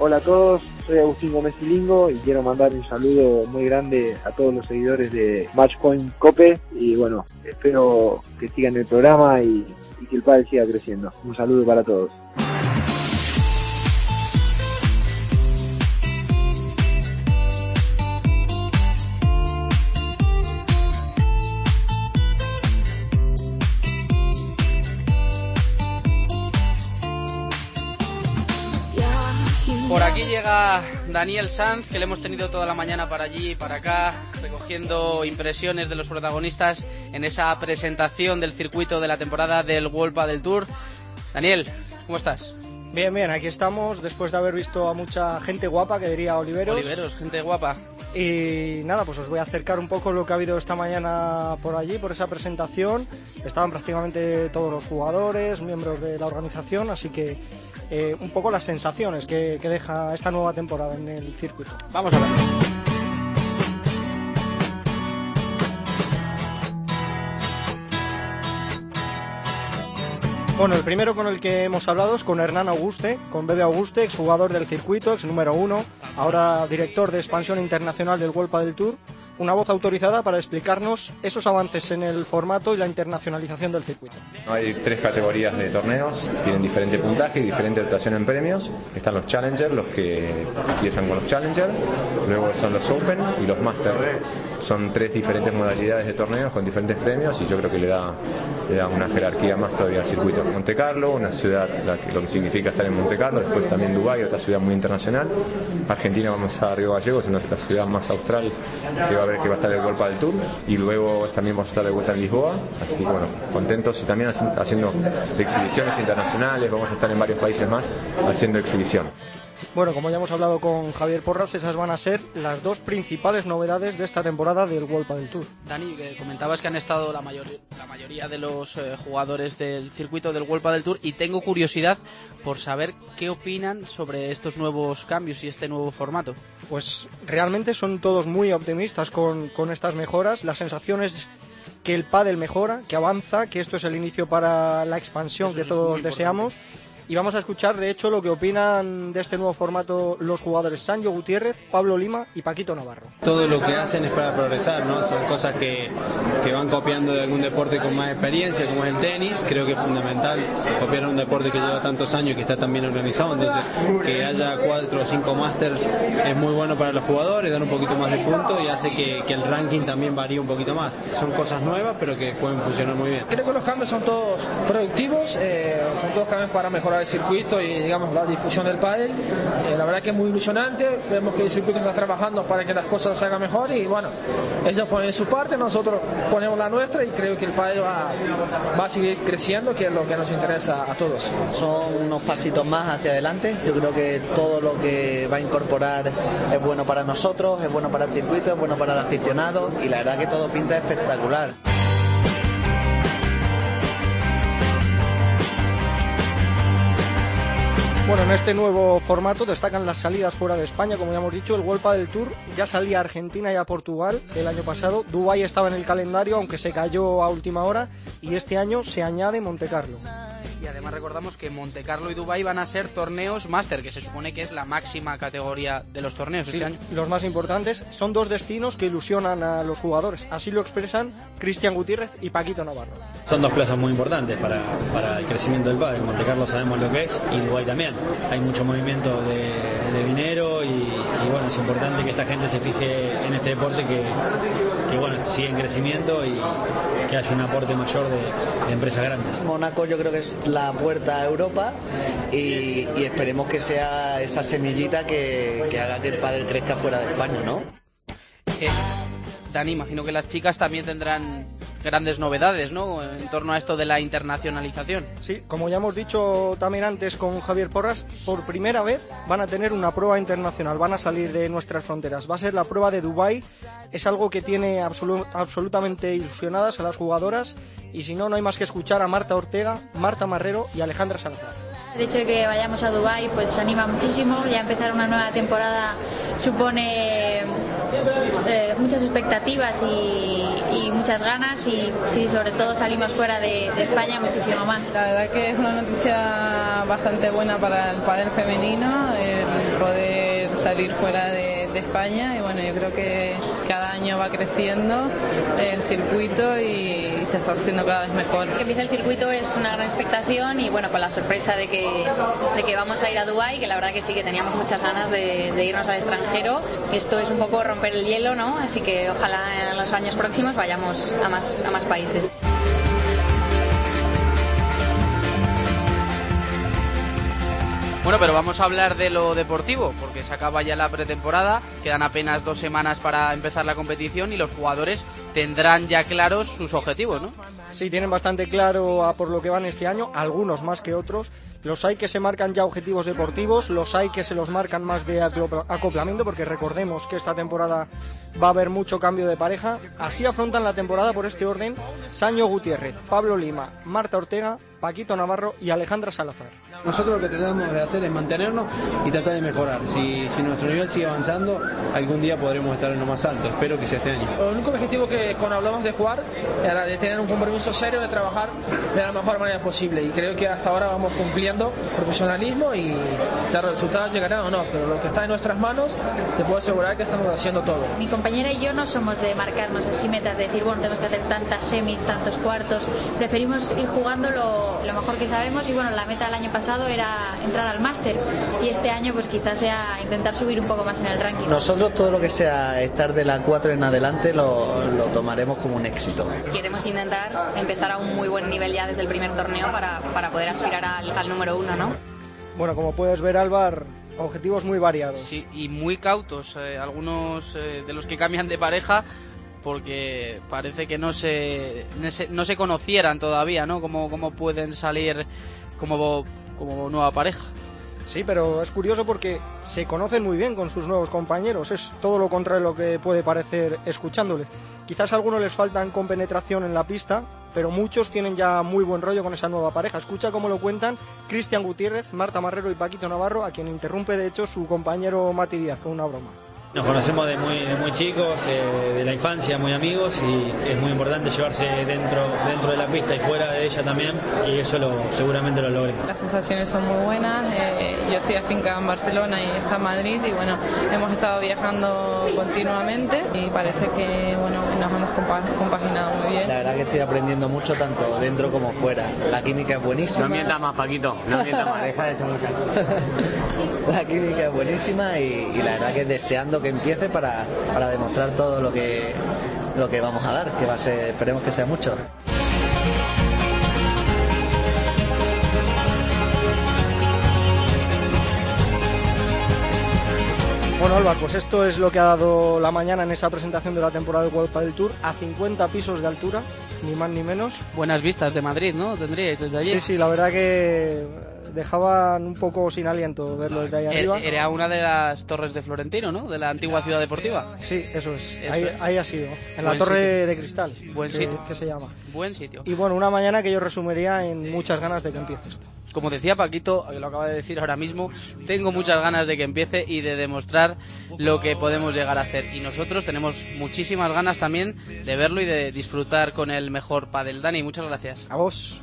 Hola a todos, soy Agustín Gómez y quiero mandar un saludo muy grande a todos los seguidores de Matchpoint Cope y bueno, espero que sigan el programa y, y que el padre siga creciendo. Un saludo para todos. Daniel Sanz, que le hemos tenido toda la mañana para allí y para acá, recogiendo impresiones de los protagonistas en esa presentación del circuito de la temporada del World del Tour. Daniel, ¿cómo estás? Bien, bien, aquí estamos después de haber visto a mucha gente guapa, que diría Oliveros. Oliveros, gente guapa. Y nada, pues os voy a acercar un poco lo que ha habido esta mañana por allí, por esa presentación. Estaban prácticamente todos los jugadores, miembros de la organización, así que eh, un poco las sensaciones que, que deja esta nueva temporada en el circuito. Vamos a ver. Bueno, el primero con el que hemos hablado es con Hernán Auguste, con Bebe Auguste, exjugador del circuito, ex número uno, ahora director de expansión internacional del World del Tour, una voz autorizada para explicarnos esos avances en el formato y la internacionalización del circuito. Hay tres categorías de torneos, tienen diferente puntaje y diferente dotación en premios. Están los Challenger, los que empiezan con los Challenger, luego son los Open y los Master. Son tres diferentes modalidades de torneos con diferentes premios y yo creo que le da, le da una jerarquía más todavía al circuito. Monte Carlo, una ciudad, lo que significa estar en Monte Carlo, después también Dubái, otra ciudad muy internacional. Argentina vamos a Río Gallegos, una la ciudad más austral que va a ver que va a estar el Golpa del Tour y luego también vamos a estar de vuelta en Lisboa, así que bueno, contentos y también haci- haciendo exhibiciones internacionales, vamos a estar en varios países más haciendo exhibición. Bueno, como ya hemos hablado con Javier Porras, esas van a ser las dos principales novedades de esta temporada del World del Tour. Dani, que comentabas que han estado la, mayor- la mayoría de los eh, jugadores del circuito del World del Tour y tengo curiosidad por saber qué opinan sobre estos nuevos cambios y este nuevo formato. Pues realmente son todos muy optimistas con, con estas mejoras. La sensación es que el pádel mejora, que avanza, que esto es el inicio para la expansión Eso que todos muy importante. Y vamos a escuchar, de hecho, lo que opinan de este nuevo formato los jugadores Sancho Gutiérrez, Pablo Lima y Paquito Navarro. todo lo que hacen es para progresar, ¿no? Son cosas que, que van copiando de algún deporte con más experiencia, como es el tenis. Creo que es fundamental copiar un deporte que lleva tantos años y que está tan bien organizado. Entonces, que haya cuatro o cinco máster es muy bueno para los jugadores, dan un poquito más de puntos y hace que, que el ranking también varíe un poquito más. Son cosas nuevas, pero que pueden funcionar muy bien. Creo que los cambios son todos productivos, eh, son todos cambios para mejorar el circuito y digamos la difusión del pádel. Eh, la verdad que es muy ilusionante, vemos que el circuito está trabajando para que las cosas se hagan mejor y bueno, ellos ponen su parte, nosotros ponemos la nuestra y creo que el pádel va, va a seguir creciendo, que es lo que nos interesa a todos. son unos pasitos más hacia adelante. Yo creo que todo lo que va a incorporar es bueno para nosotros, es bueno para el circuito, es bueno para el aficionado y la verdad que todo pinta espectacular. Bueno, en este nuevo formato destacan las salidas fuera de España, como ya hemos dicho, el World del Tour ya salía a Argentina y a Portugal el año pasado, Dubái estaba en el calendario, aunque se cayó a última hora, y este año se añade Monte Carlo. Y además recordamos que Monte Carlo y Dubai van a ser torneos máster, que se supone que es la máxima categoría de los torneos este año. los más importantes son dos destinos que ilusionan a los jugadores, así lo expresan Cristian Gutiérrez y Paquito Navarro. Son dos plazas muy importantes para, para el crecimiento del pádel. Monte Carlo sabemos lo que es y Dubái también. Hay mucho movimiento de, de dinero y, y, bueno, es importante que esta gente se fije en este deporte que, que bueno, sigue en crecimiento y que haya un aporte mayor de, de empresas grandes. Mónaco yo creo que es la puerta a Europa y, esperemos que sea esa semillita que, haga que el pádel crezca fuera de España, ¿no? Eh, Dani, imagino que las chicas también tendrán grandes novedades, ¿no? En torno a esto de la internacionalización. Sí, como ya hemos dicho también antes con Javier Porras, por primera vez van a tener una prueba internacional, van a salir de nuestras fronteras. Va a ser la prueba de Dubai, es algo que tiene absolu- absolutamente ilusionadas a las jugadoras y si no, no hay más que escuchar a Marta Ortega, Marta Marrero y Alejandra Salazar. El hecho de que vayamos a Dubai pues anima muchísimo, ya empezar una nueva temporada supone eh, muchas expectativas y, y muchas ganas y sí, sobre todo salimos fuera de, España muchísimo más. La verdad que es una noticia bastante buena para el pádel femenino, el poder salir fuera de, de España y bueno, yo creo que cada año va creciendo el circuito y se está haciendo cada vez mejor. Que empiece el circuito es una gran expectación y bueno, con la sorpresa de que, de que vamos a ir a Dubái, que la verdad que sí que teníamos muchas ganas de, irnos al extranjero. Esto es un poco romper el hielo, ¿no? Así que ojalá en los años próximos vayamos a más, a más países. Bueno, pero vamos a hablar de lo deportivo, porque se acaba ya la pretemporada, quedan apenas dos semanas para empezar la competición y los jugadores tendrán ya claros sus objetivos, ¿no? Sí, tienen bastante claro a por lo que van este año, algunos más que otros. Los hay que se marcan ya objetivos deportivos, los hay que se los marcan más de acoplamiento, porque recordemos que esta temporada va a haber mucho cambio de pareja. Así afrontan la temporada por este orden Saño Gutiérrez, Pablo Lima, Marta Ortega, Paquito Navarro y Alejandra Salazar. Nosotros lo que tratamos de hacer es mantenernos y tratar de mejorar. Si, si nuestro nivel sigue avanzando, algún día podremos estar en lo más alto. Espero que sea este año. El único objetivo que cuando hablamos de jugar era de tener un compromiso serio, de trabajar de la mejor manera posible. Y creo que hasta ahora vamos cumpliendo profesionalismo y ya los resultados llegarán o no. Pero lo que está en nuestras manos, te puedo asegurar que estamos haciendo todo. Mi compañera y yo no somos de marcarnos así metas, de decir, bueno, tenemos que hacer tantas semis, tantos cuartos. Preferimos ir jugando lo, mejor que sabemos y bueno, la meta del año pasado era entrar al máster y este año pues quizás sea intentar subir un poco más en el ranking. Nosotros todo lo que sea estar de la 4 en adelante lo, lo tomaremos como un éxito. Queremos intentar empezar a un muy buen nivel ya desde el primer torneo para, para poder aspirar al, al número uno, ¿no? Bueno, como puedes ver, Álvar, objetivos muy variados. Sí, y muy cautos, eh, algunos eh, de los que cambian de pareja porque parece que no se, no se, no se conocieran todavía, ¿no? Cómo, cómo pueden salir como, como nueva pareja. Sí, pero es curioso porque se conocen muy bien con sus nuevos compañeros. Es todo lo contrario de lo que puede parecer escuchándole. Quizás a algunos les faltan compenetración en la pista, pero muchos tienen ya muy buen rollo con esa nueva pareja. Escucha cómo lo cuentan Cristian Gutiérrez, Marta Marrero y Paquito Navarro, a quien interrumpe de hecho su compañero Mati Díaz con una broma. Nos conocemos de muy, muy chicos, eh, de la infancia, muy amigos y es muy importante llevarse dentro, dentro de la pista y fuera de ella también y eso lo, seguramente lo logremos. Las sensaciones son muy buenas. eh, yo estoy afincada en Barcelona y está en Madrid y bueno, hemos estado viajando continuamente y parece que bueno, nos hemos compa- compaginado muy bien. La verdad que estoy aprendiendo mucho tanto dentro como fuera. La química es buenísima. No mientas más, Paquito. No mientas más. Deja de chamacar. La química es buenísima y, y la verdad que deseando que empiece para, para demostrar todo lo que, lo que vamos a dar, que va a ser, esperemos que sea mucho. Bueno, Álvar, pues esto es lo que ha dado la mañana en esa presentación de la temporada del World del Tour a 50 pisos de altura, ni más ni menos. Buenas vistas de Madrid, ¿no? Tendríais desde allí. Sí, sí, la verdad que dejaban un poco sin aliento verlo desde ahí Eh, arriba. Era una de las torres de Florentino, ¿no? De la antigua ciudad deportiva. Sí, eso es. Eso ahí, es. ahí ha sido. En la torre sitio. de cristal. Buen que, sitio. que se llama. Buen sitio. Y bueno, una mañana que yo resumiría en muchas ganas de que empiece esto. Como decía Paquito, que lo acaba de decir ahora mismo, tengo muchas ganas de que empiece y de demostrar lo que podemos llegar a hacer. Y nosotros tenemos muchísimas ganas también de verlo y de disfrutar con el mejor padel. Dani, muchas gracias. A vos.